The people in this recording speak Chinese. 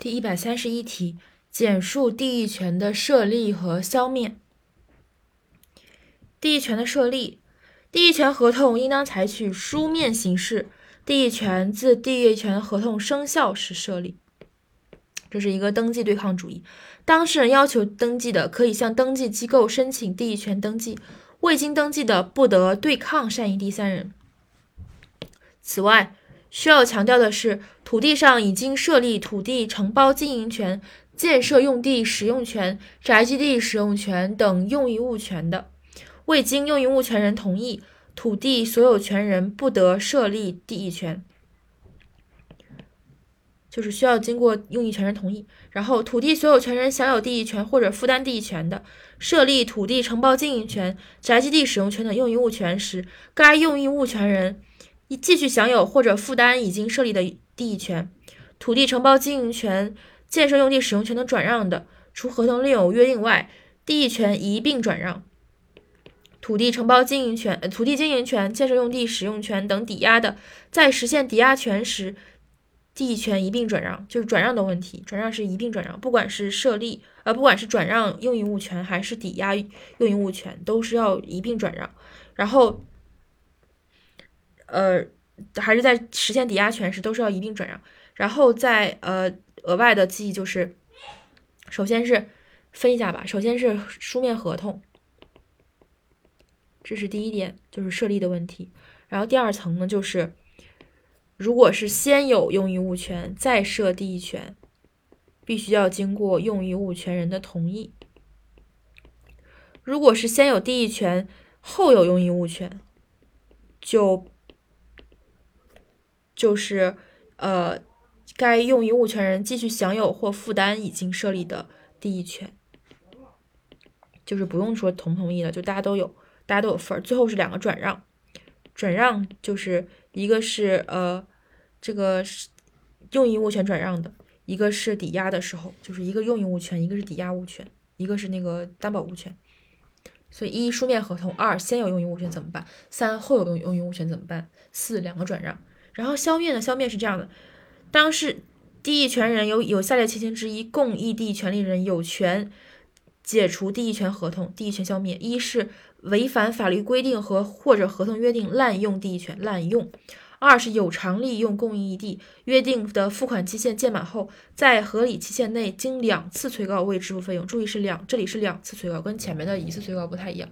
第一百三十一题，简述地役权的设立和消灭。地役权的设立，地役权合同应当采取书面形式，地役权自地役权合同生效时设立。这是一个登记对抗主义，当事人要求登记的，可以向登记机构申请地役权登记；未经登记的，不得对抗善意第三人。此外，需要强调的是，土地上已经设立土地承包经营权、建设用地使用权、宅基地使用权等用益物权的，未经用益物权人同意，土地所有权人不得设立地役权，就是需要经过用益权人同意。然后，土地所有权人享有地役权或者负担地役权的，设立土地承包经营权、宅基地使用权等用益物权时，该用益物权人。继续享有或者负担已经设立的地役权、土地承包经营权、建设用地使用权等转让的，除合同另有约定外，地役权一并转让。土地承包经营权、土地经营权、建设用地使用权等抵押的，在实现抵押权时，地役权一并转让，就是转让的问题。转让是一并转让，不管是设立呃，不管是转让用益物权还是抵押用益物权，都是要一并转让。然后。呃，还是在实现抵押权时，都是要一并转让。然后在呃额外的记忆就是，首先是分一下吧。首先是书面合同，这是第一点，就是设立的问题。然后第二层呢，就是如果是先有用益物权再设地役权，必须要经过用益物权人的同意。如果是先有地役权后有用益物权，就就是，呃，该用益物权人继续享有或负担已经设立的地役权，就是不用说同不同意了，就大家都有，大家都有份儿。最后是两个转让，转让就是一个是呃这个用益物权转让的，一个是抵押的时候，就是一个用益物权，一个是抵押物权，一个是那个担保物权。所以一书面合同，二先有用益物权怎么办？三后有用用益物权怎么办？四两个转让。然后消灭呢？消灭是这样的：当是地役权人有有下列情形之一，共役地权利人有权解除地役权合同，地役权消灭。一是违反法律规定和或者合同约定滥用地役权，滥用；二是有偿利用共役地约定的付款期限届满后，在合理期限内经两次催告未支付费用。注意是两，这里是两次催告，跟前面的一次催告不太一样。